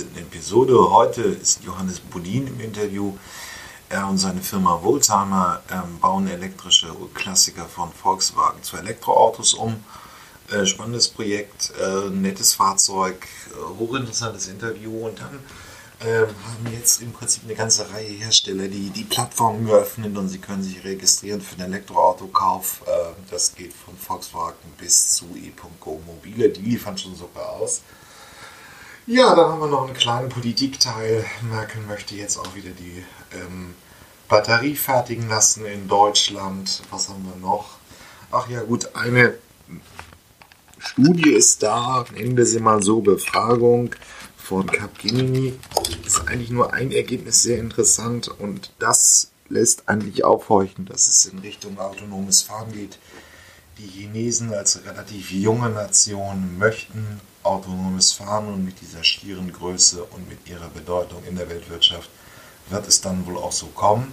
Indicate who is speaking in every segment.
Speaker 1: Episode. Heute ist Johannes Budin im Interview. Er und seine Firma Wohltimer ähm, bauen elektrische Klassiker von Volkswagen zu Elektroautos um. Äh, spannendes Projekt, äh, nettes Fahrzeug, äh, hochinteressantes Interview und dann ähm, haben jetzt im Prinzip eine ganze Reihe Hersteller, die die Plattform geöffnet und sie können sich registrieren für den Elektroautokauf. Das geht von Volkswagen bis zu e.go Mobile, die liefern schon sogar aus. Ja, dann haben wir noch einen kleinen Politikteil. Merkel möchte jetzt auch wieder die ähm, Batterie fertigen lassen in Deutschland. Was haben wir noch? Ach ja, gut, eine Studie ist da, nennen wir sie mal so, Befragung von Capgemini. Ist eigentlich nur ein Ergebnis sehr interessant und das lässt eigentlich aufhorchen, dass es in Richtung autonomes Fahren geht. Die Chinesen als relativ junge Nation möchten autonomes Fahren und mit dieser schieren Größe und mit ihrer Bedeutung in der Weltwirtschaft wird es dann wohl auch so kommen.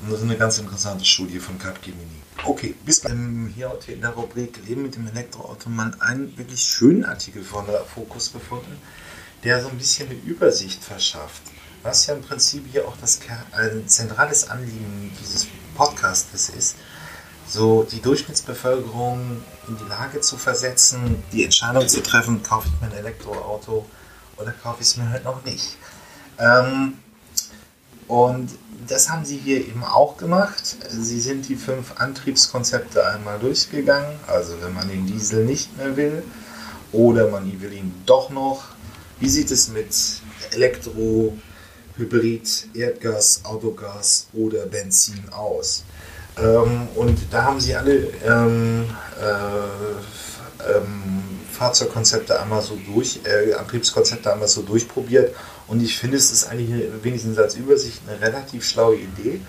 Speaker 1: Und das ist eine ganz interessante Studie von Capgemini. Okay, bis dann hier in der Rubrik Leben mit dem Elektroauto mal einen wirklich schönen Artikel von der Fokus gefunden, der so ein bisschen eine Übersicht verschafft. Was ja im Prinzip hier auch das ein zentrales Anliegen dieses Podcastes ist, so die Durchschnittsbevölkerung in die Lage zu versetzen, die Entscheidung zu treffen, kaufe ich mir ein Elektroauto oder kaufe ich es mir halt noch nicht. Ähm, und das haben sie hier eben auch gemacht. Sie sind die fünf Antriebskonzepte einmal durchgegangen. Also wenn man den Diesel nicht mehr will oder man will ihn doch noch. Wie sieht es mit Elektro, Hybrid, Erdgas, Autogas oder Benzin aus? Ähm, und da haben sie alle ähm, äh, ähm, Fahrzeugkonzepte einmal so durch, äh, Antriebskonzepte einmal so durchprobiert. Und ich finde, es ist eigentlich wenigstens als Übersicht eine relativ schlaue Idee.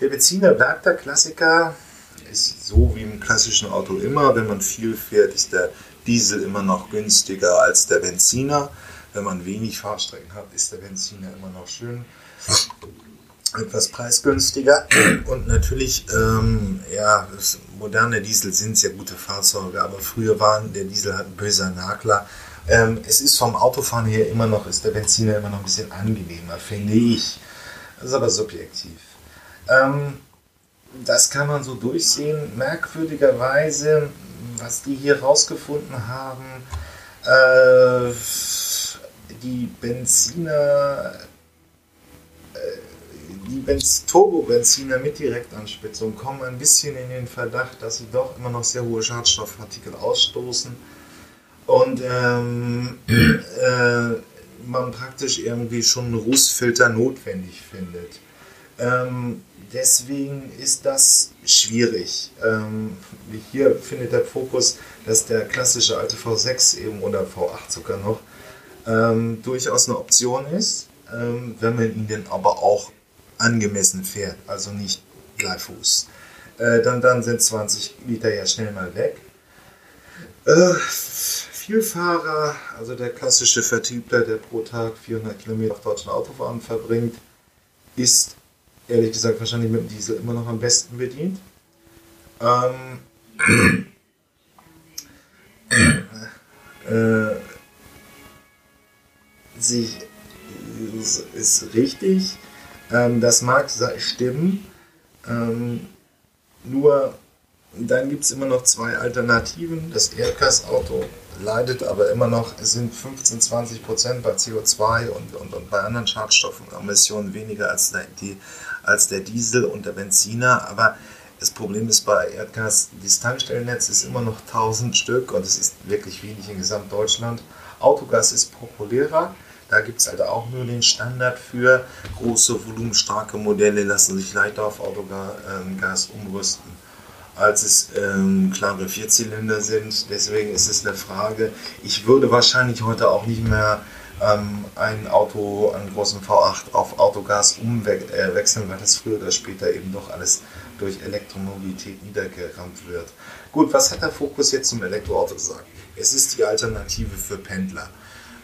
Speaker 1: Der Benziner bleibt der Klassiker, ist so wie im klassischen Auto immer. Wenn man viel fährt, ist der Diesel immer noch günstiger als der Benziner. Wenn man wenig Fahrstrecken hat, ist der Benziner immer noch schön etwas preisgünstiger und natürlich, ähm, ja, moderne Diesel sind sehr gute Fahrzeuge, aber früher waren der Diesel halt ein böser Nagler. Ähm, es ist vom Autofahren her immer noch, ist der Benziner immer noch ein bisschen angenehmer, finde ich. Das ist aber subjektiv. Ähm, das kann man so durchsehen. Merkwürdigerweise, was die hier rausgefunden haben, äh, die Benziner die Turbobenziner mit Direktanspitzung kommen ein bisschen in den Verdacht, dass sie doch immer noch sehr hohe Schadstoffpartikel ausstoßen und ähm, äh, man praktisch irgendwie schon einen Rußfilter notwendig findet. Ähm, deswegen ist das schwierig. Ähm, hier findet der Fokus, dass der klassische alte V6 eben oder V8 sogar noch ähm, durchaus eine Option ist, ähm, wenn man ihn denn aber auch angemessen fährt, also nicht Gleifuß. Äh, dann, dann sind 20 Liter ja schnell mal weg. Äh, Vielfahrer, also der klassische Vertriebler, der pro Tag 400 Kilometer auf deutschen Autobahnen verbringt, ist ehrlich gesagt wahrscheinlich mit dem Diesel immer noch am besten bedient. Ähm, äh, sie ist richtig. Ähm, das mag stimmen. Ähm, nur dann gibt es immer noch zwei Alternativen. Das Erdgasauto leidet aber immer noch, es sind 15, 20 Prozent bei CO2 und, und, und bei anderen Schadstoffen, Emissionen weniger als der, die, als der Diesel und der Benziner. Aber das Problem ist bei Erdgas, das Tankstellennetz ist immer noch 1000 Stück und es ist wirklich wenig in Gesamtdeutschland. Autogas ist populärer. Da gibt es halt auch nur den Standard für. Große, volumenstarke Modelle lassen sich leichter auf Autogas umrüsten, als es ähm, klare Vierzylinder sind. Deswegen ist es eine Frage. Ich würde wahrscheinlich heute auch nicht mehr ähm, ein Auto, einen großen V8 auf Autogas umwechseln, äh, weil das früher oder später eben doch alles durch Elektromobilität niedergerammt wird. Gut, was hat der Fokus jetzt zum Elektroauto gesagt? Es ist die Alternative für Pendler.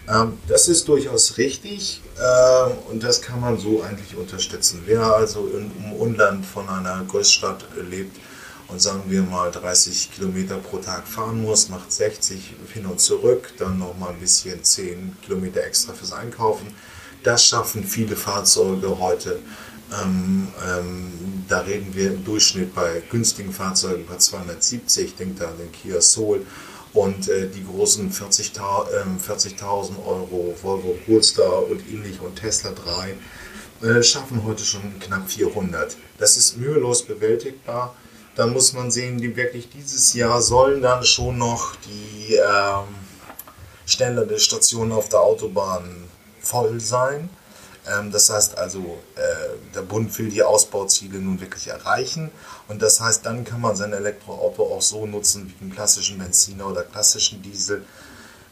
Speaker 1: Ähm, das ist durchaus richtig ähm, und das kann man so eigentlich unterstützen. Wer also im Umland von einer Großstadt lebt und sagen wir mal 30 Kilometer pro Tag fahren muss, macht 60 hin und zurück, dann nochmal ein bisschen 10 Kilometer extra fürs Einkaufen. Das schaffen viele Fahrzeuge heute. Ähm, ähm, da reden wir im Durchschnitt bei günstigen Fahrzeugen bei 270, denkt da an den Kia Soul und äh, die großen 40.000 äh, 40 Euro Volvo Polestar und ähnlich und Tesla 3 äh, schaffen heute schon knapp 400. Das ist mühelos bewältigbar dann muss man sehen, die wirklich dieses Jahr sollen dann schon noch die ähm, Stände der Stationen auf der Autobahn voll sein. Ähm, das heißt also, äh, der Bund will die Ausbauziele nun wirklich erreichen. Und das heißt, dann kann man sein Elektroauto auch so nutzen wie einen klassischen Benziner oder klassischen Diesel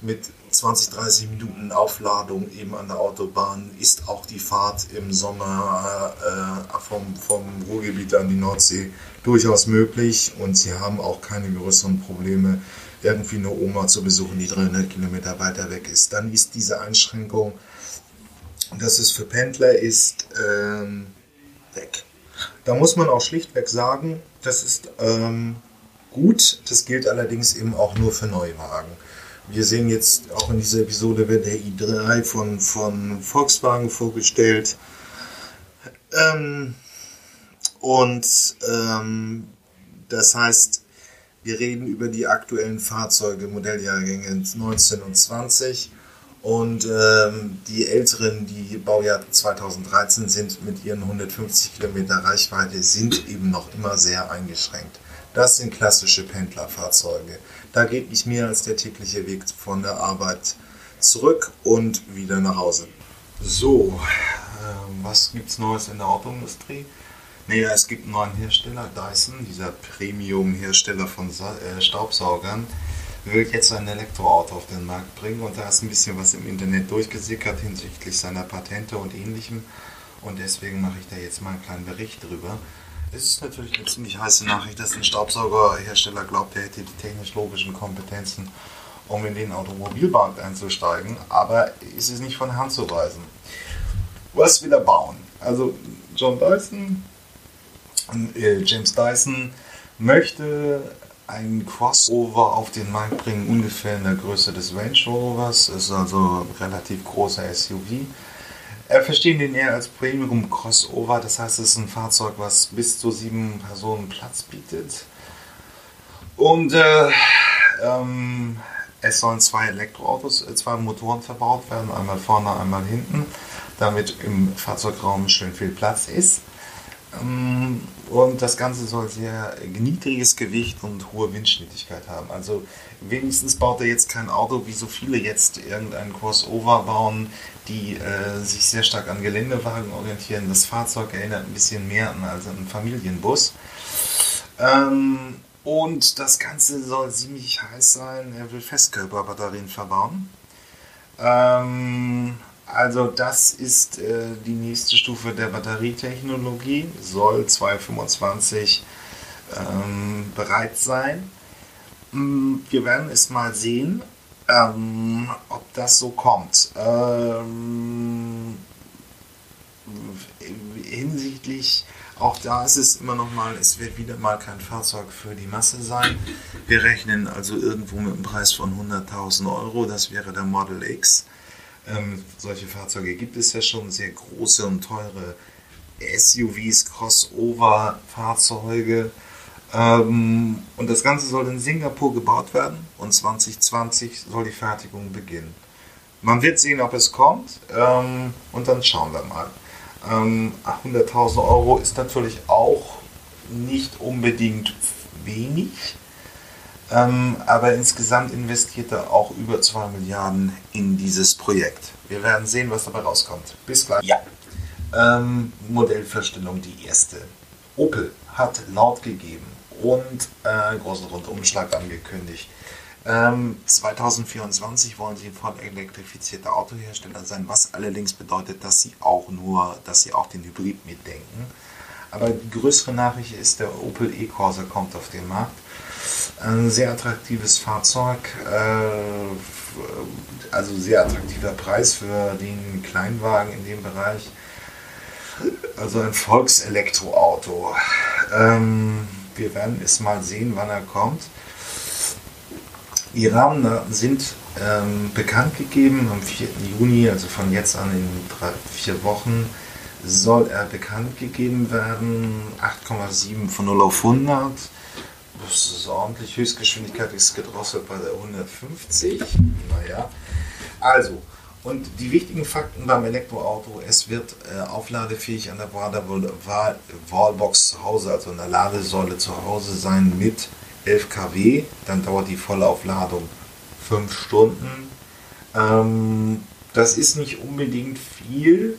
Speaker 1: mit 20, 30 Minuten Aufladung eben an der Autobahn ist auch die Fahrt im Sommer äh, vom, vom Ruhrgebiet an die Nordsee durchaus möglich und sie haben auch keine größeren Probleme, irgendwie eine Oma zu besuchen, die 300 Kilometer weiter weg ist. Dann ist diese Einschränkung, dass es für Pendler ist, ähm, weg. Da muss man auch schlichtweg sagen, das ist ähm, gut, das gilt allerdings eben auch nur für Neuwagen. Wir sehen jetzt auch in dieser Episode wird der i3 von, von Volkswagen vorgestellt. Ähm, und ähm, das heißt, wir reden über die aktuellen Fahrzeuge, Modelljahrgänge 19 und 20. Und ähm, die älteren, die Baujahr 2013 sind mit ihren 150 Kilometer Reichweite, sind eben noch immer sehr eingeschränkt. Das sind klassische Pendlerfahrzeuge. Da geht nicht mehr als der tägliche Weg von der Arbeit zurück und wieder nach Hause. So, äh, was es Neues in der Autoindustrie? Naja, es gibt einen neuen Hersteller, Dyson, dieser Premium-Hersteller von äh, Staubsaugern, will jetzt ein Elektroauto auf den Markt bringen und da ist ein bisschen was im Internet durchgesickert hinsichtlich seiner Patente und ähnlichem und deswegen mache ich da jetzt mal einen kleinen Bericht drüber. Es ist natürlich eine ziemlich heiße Nachricht, dass ein Staubsaugerhersteller glaubt, er hätte die technisch-logischen Kompetenzen, um in den Automobilmarkt einzusteigen, aber es ist nicht von Hand zu weisen. Was will er bauen? Also John Dyson, äh, James Dyson möchte ein Crossover auf den Markt bringen, ungefähr in der Größe des Range Rovers, ist also ein relativ großer SUV er verstehen den eher als Premium Crossover, das heißt, es ist ein Fahrzeug, was bis zu sieben Personen Platz bietet. Und äh, ähm, es sollen zwei Elektroautos, äh, zwei Motoren verbaut werden, einmal vorne, einmal hinten, damit im Fahrzeugraum schön viel Platz ist. Ähm, und das Ganze soll sehr niedriges Gewicht und hohe Windschnittigkeit haben. Also wenigstens baut er jetzt kein Auto, wie so viele jetzt irgendein Crossover bauen, die äh, sich sehr stark an Geländewagen orientieren. Das Fahrzeug erinnert ein bisschen mehr an als einen Familienbus. Ähm, und das Ganze soll ziemlich heiß sein. Er will Festkörperbatterien verbauen. Ähm, also das ist äh, die nächste Stufe der Batterietechnologie. Soll 2025 ähm, bereit sein. Mm, wir werden es mal sehen. Ähm, ob das so kommt. Ähm, hinsichtlich, auch da ist es immer noch mal, es wird wieder mal kein Fahrzeug für die Masse sein. Wir rechnen also irgendwo mit einem Preis von 100.000 Euro, das wäre der Model X. Ähm, solche Fahrzeuge gibt es ja schon, sehr große und teure SUVs, Crossover-Fahrzeuge. Ähm, und das Ganze soll in Singapur gebaut werden und 2020 soll die Fertigung beginnen. Man wird sehen, ob es kommt ähm, und dann schauen wir mal. Ähm, 100.000 Euro ist natürlich auch nicht unbedingt wenig, ähm, aber insgesamt investiert er auch über 2 Milliarden in dieses Projekt. Wir werden sehen, was dabei rauskommt. Bis gleich. Ja. Ähm, Modellverstellung die erste. Opel hat laut gegeben, und äh, großen Rundumschlag angekündigt. Ähm, 2024 wollen sie voll elektrifizierter Autohersteller sein, was allerdings bedeutet, dass sie auch nur, dass sie auch den Hybrid mitdenken. Aber die größere Nachricht ist, der Opel E-Corsa kommt auf den Markt. Ein sehr attraktives Fahrzeug, äh, also sehr attraktiver Preis für den Kleinwagen in dem Bereich. Also ein Volkselektroauto. Ähm, wir werden es mal sehen, wann er kommt. Die Rahmendaten sind ähm, bekannt gegeben am 4. Juni, also von jetzt an in drei, vier Wochen soll er bekannt gegeben werden. 8,7 von 0 auf 100. Das ist ordentlich. Höchstgeschwindigkeit ist gedrosselt bei der 150. Naja. Also, und die wichtigen Fakten beim Elektroauto, es wird äh, aufladefähig an der Wallbox zu Hause, also in der Ladesäule zu Hause sein mit 11 kW. Dann dauert die Vollaufladung 5 Stunden. Ähm, das ist nicht unbedingt viel.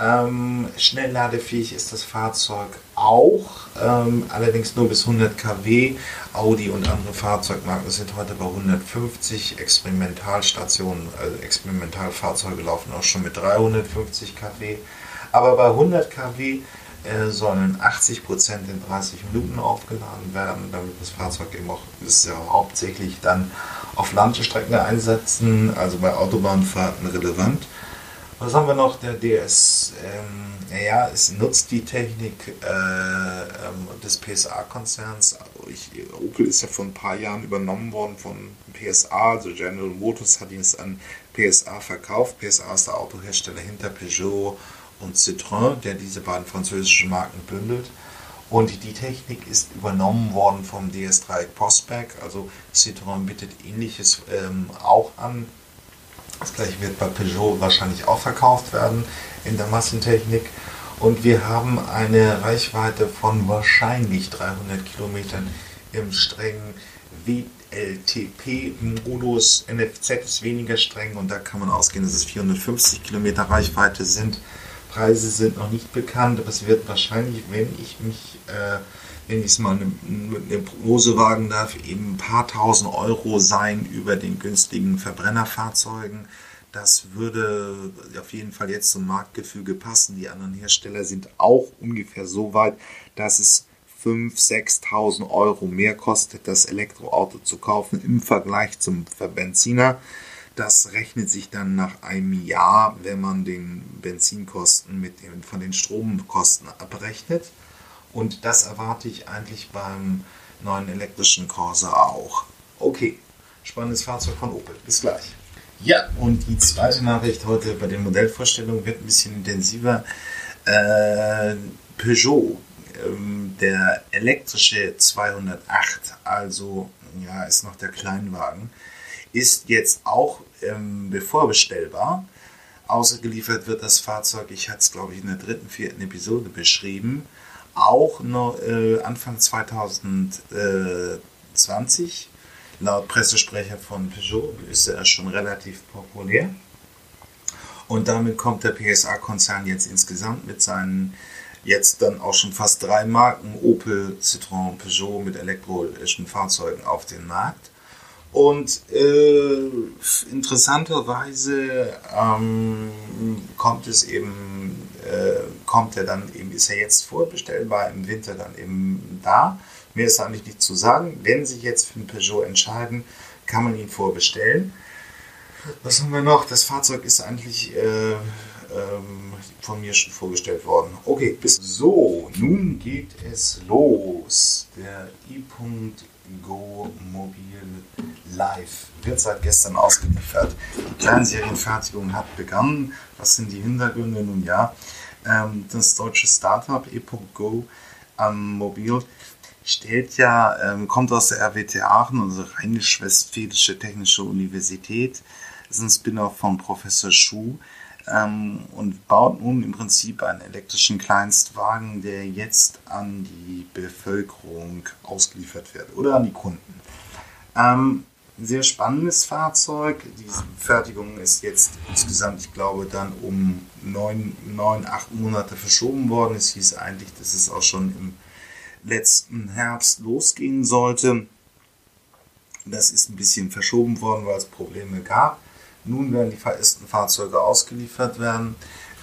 Speaker 1: Ähm, schnellladefähig ist das Fahrzeug auch, ähm, allerdings nur bis 100 kW. Audi und andere Fahrzeugmarken sind heute bei 150. Experimentalstationen, also Experimentalfahrzeuge laufen auch schon mit 350 kW. Aber bei 100 kW äh, sollen 80 Prozent in 30 Minuten aufgeladen werden, damit das Fahrzeug eben auch ist ja hauptsächlich dann auf Landstrecken einsetzen, also bei Autobahnfahrten relevant. Was haben wir noch? Der DS, ähm, naja, es nutzt die Technik äh, ähm, des PSA-Konzerns. Opel ist ja vor ein paar Jahren übernommen worden von PSA, also General Motors hat ihn es an PSA verkauft. PSA ist der Autohersteller hinter Peugeot und Citroën, der diese beiden französischen Marken bündelt. Und die Technik ist übernommen worden vom DS3 Postback. Also Citroën bietet ähnliches ähm, auch an. Das gleiche wird bei Peugeot wahrscheinlich auch verkauft werden in der Massentechnik. Und wir haben eine Reichweite von wahrscheinlich 300 Kilometern im strengen WLTP-Modus. NFC ist weniger streng und da kann man ausgehen, dass es 450 Kilometer Reichweite sind. Preise sind noch nicht bekannt, aber es wird wahrscheinlich, wenn ich mich äh, wenn ich es mal eine, eine Prognose wagen darf, eben ein paar tausend Euro sein über den günstigen Verbrennerfahrzeugen. Das würde auf jeden Fall jetzt zum Marktgefüge passen. Die anderen Hersteller sind auch ungefähr so weit, dass es 5.000, 6.000 Euro mehr kostet, das Elektroauto zu kaufen im Vergleich zum Benziner. Das rechnet sich dann nach einem Jahr, wenn man den Benzinkosten mit den, von den Stromkosten abrechnet. Und das erwarte ich eigentlich beim neuen elektrischen Corsa auch. Okay, spannendes Fahrzeug von Opel. Bis gleich. Ja, und die zweite Nachricht heute bei den Modellvorstellungen wird ein bisschen intensiver. Äh, Peugeot, ähm, der elektrische 208, also ja, ist noch der Kleinwagen, ist jetzt auch ähm, bevorbestellbar. Ausgeliefert wird das Fahrzeug, ich hatte es glaube ich in der dritten, vierten Episode beschrieben, auch noch äh, Anfang 2020. Laut Pressesprecher von Peugeot ist er schon relativ populär. Und damit kommt der PSA-Konzern jetzt insgesamt mit seinen jetzt dann auch schon fast drei Marken Opel, Citroën, Peugeot mit elektrischen Fahrzeugen auf den Markt. Und äh, interessanterweise ähm, kommt es eben, kommt er dann eben, ist er jetzt vorbestellbar, im Winter dann eben da. Mehr ist eigentlich nicht zu sagen. Wenn Sie jetzt für ein Peugeot entscheiden, kann man ihn vorbestellen. Was haben wir noch? Das Fahrzeug ist eigentlich äh, ähm, von mir schon vorgestellt worden. Okay, bis so, nun geht es los. Der i.go Mobil Live wird seit gestern ausgeliefert. Die Kleinserienfertigung hat begonnen. Was sind die Hintergründe? Nun ja, ähm, das deutsche Startup e.go am Mobil stellt ja, ähm, kommt aus der RWT Aachen, unsere Rheinisch-Westfälische Technische Universität. Das ist ein Spin-off von Professor Schuh ähm, und baut nun im Prinzip einen elektrischen Kleinstwagen, der jetzt an die Bevölkerung ausgeliefert wird oder an die Kunden. Ähm, sehr spannendes Fahrzeug. Die Fertigung ist jetzt insgesamt, ich glaube, dann um neun, neun, acht Monate verschoben worden. Es hieß eigentlich, dass es auch schon im letzten Herbst losgehen sollte. Das ist ein bisschen verschoben worden, weil es Probleme gab. Nun werden die ersten Fahrzeuge ausgeliefert werden.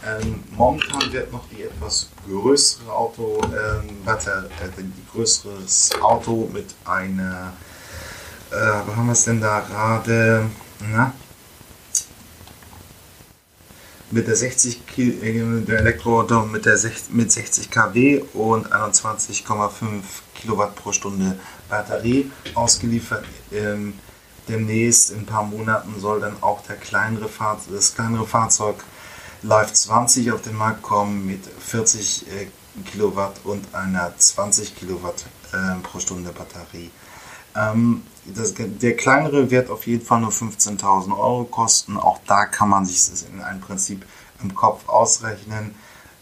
Speaker 1: Ähm, momentan wird noch die etwas größere Auto, ähm, warte, äh, größeres Auto mit einer, äh, wo haben wir es denn da gerade? Mit der 60 äh, der Elektroauto mit der 60, mit 60 kW und 21,5 Kilowatt pro Stunde Batterie ausgeliefert. Ähm, demnächst in ein paar Monaten soll dann auch der kleinere Fahrzeug, das kleinere Fahrzeug Live 20 auf den Markt kommen mit 40 äh, Kilowatt und einer 20 Kilowatt äh, pro Stunde Batterie. Ähm, das, der kleinere wird auf jeden Fall nur 15.000 Euro kosten. Auch da kann man sich das in einem Prinzip im Kopf ausrechnen.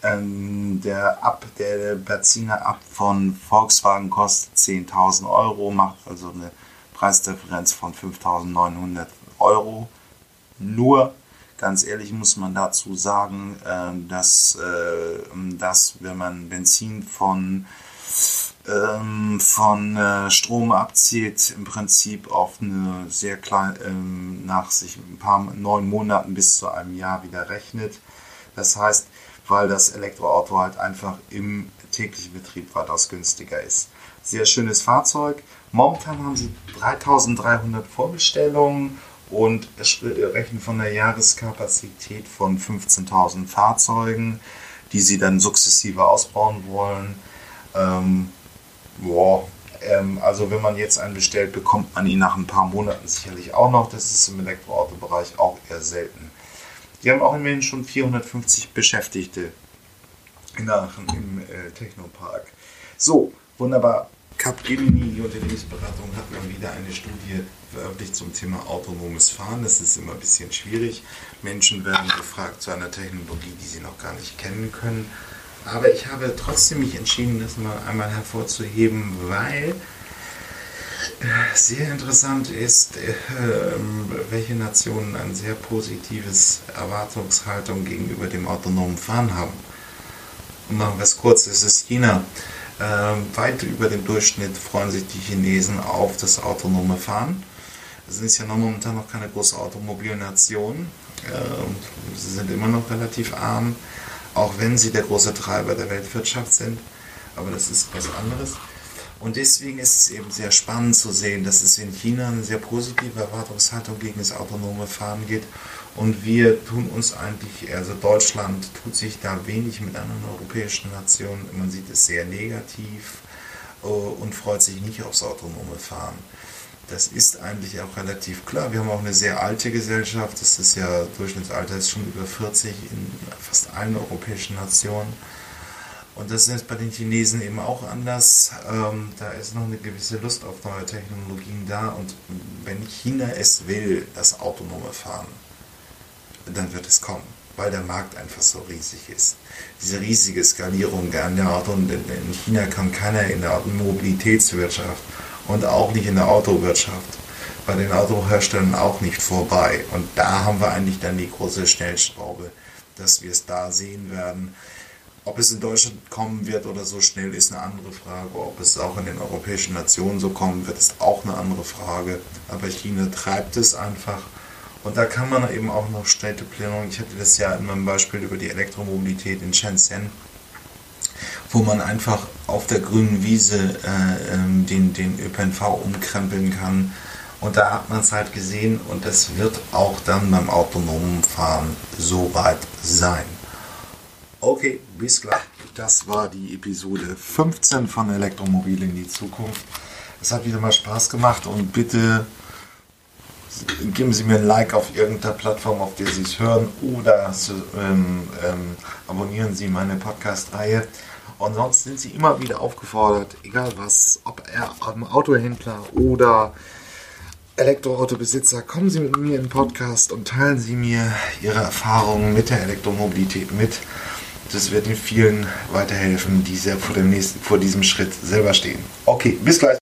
Speaker 1: Ähm, der Ab, der Benziner ab von Volkswagen kostet 10.000 Euro, macht also eine Preisdifferenz von 5.900 Euro. Nur, ganz ehrlich muss man dazu sagen, äh, dass, äh, dass wenn man Benzin von ähm, von äh, Strom abzieht, im Prinzip auf eine sehr kleine, ähm, nach sich ein paar neun Monaten bis zu einem Jahr wieder rechnet. Das heißt, weil das Elektroauto halt einfach im täglichen Betrieb weitaus günstiger ist. Sehr schönes Fahrzeug. Momentan haben sie 3300 Vorbestellungen und rechnen von der Jahreskapazität von 15.000 Fahrzeugen, die sie dann sukzessive ausbauen wollen. Ähm, boah, ähm, also wenn man jetzt einen bestellt, bekommt man ihn nach ein paar Monaten sicherlich auch noch. Das ist im Elektroautobereich auch eher selten. Die haben auch immerhin schon 450 Beschäftigte in Aachen im äh, Technopark. So, wunderbar. Capgemini, die Unternehmensberatung, hat mal wieder eine Studie veröffentlicht zum Thema autonomes Fahren. Das ist immer ein bisschen schwierig. Menschen werden gefragt zu einer Technologie, die sie noch gar nicht kennen können. Aber ich habe trotzdem mich entschieden, das mal einmal hervorzuheben, weil äh, sehr interessant ist, äh, welche Nationen ein sehr positives Erwartungshaltung gegenüber dem autonomen Fahren haben. Und machen wir es kurz, es ist China. Ähm, weit über dem Durchschnitt freuen sich die Chinesen auf das autonome Fahren. Sie sind ja noch momentan noch keine große Automobilnation. Ähm, sie sind immer noch relativ arm auch wenn sie der große Treiber der Weltwirtschaft sind. Aber das ist was anderes. Und deswegen ist es eben sehr spannend zu sehen, dass es in China eine sehr positive Erwartungshaltung gegen das autonome Fahren geht. Und wir tun uns eigentlich, also Deutschland tut sich da wenig mit anderen europäischen Nationen. Man sieht es sehr negativ äh, und freut sich nicht aufs autonome Fahren. Das ist eigentlich auch relativ klar. Wir haben auch eine sehr alte Gesellschaft. Das ist ja, Durchschnittsalter ist schon über 40 in fast allen europäischen Nationen. Und das ist bei den Chinesen eben auch anders. Ähm, da ist noch eine gewisse Lust auf neue Technologien da. Und wenn China es will, das autonome Fahren, dann wird es kommen, weil der Markt einfach so riesig ist. Diese riesige Skalierung der Auto in China kann keiner in der Mobilitätswirtschaft und auch nicht in der Autowirtschaft. Bei den Autoherstellern auch nicht vorbei. Und da haben wir eigentlich dann die große Schnellschraube, dass wir es da sehen werden. Ob es in Deutschland kommen wird oder so schnell, ist eine andere Frage. Ob es auch in den europäischen Nationen so kommen wird, ist auch eine andere Frage. Aber China treibt es einfach. Und da kann man eben auch noch Städteplanung. Ich hatte das ja in meinem Beispiel über die Elektromobilität in Shenzhen wo man einfach auf der grünen Wiese äh, ähm, den, den ÖPNV umkrempeln kann. Und da hat man es halt gesehen und es wird auch dann beim autonomen Fahren soweit sein. Okay, bis gleich. Das war die Episode 15 von Elektromobil in die Zukunft. Es hat wieder mal Spaß gemacht und bitte geben Sie mir ein Like auf irgendeiner Plattform, auf der Sie es hören oder ähm, ähm, abonnieren Sie meine Podcast-Reihe. Und sonst sind Sie immer wieder aufgefordert, egal was, ob er am Autohändler oder Elektroautobesitzer, kommen Sie mit mir in den Podcast und teilen Sie mir Ihre Erfahrungen mit der Elektromobilität mit. Das wird Ihnen vielen weiterhelfen, die sehr vor, dem nächsten, vor diesem Schritt selber stehen. Okay, bis gleich.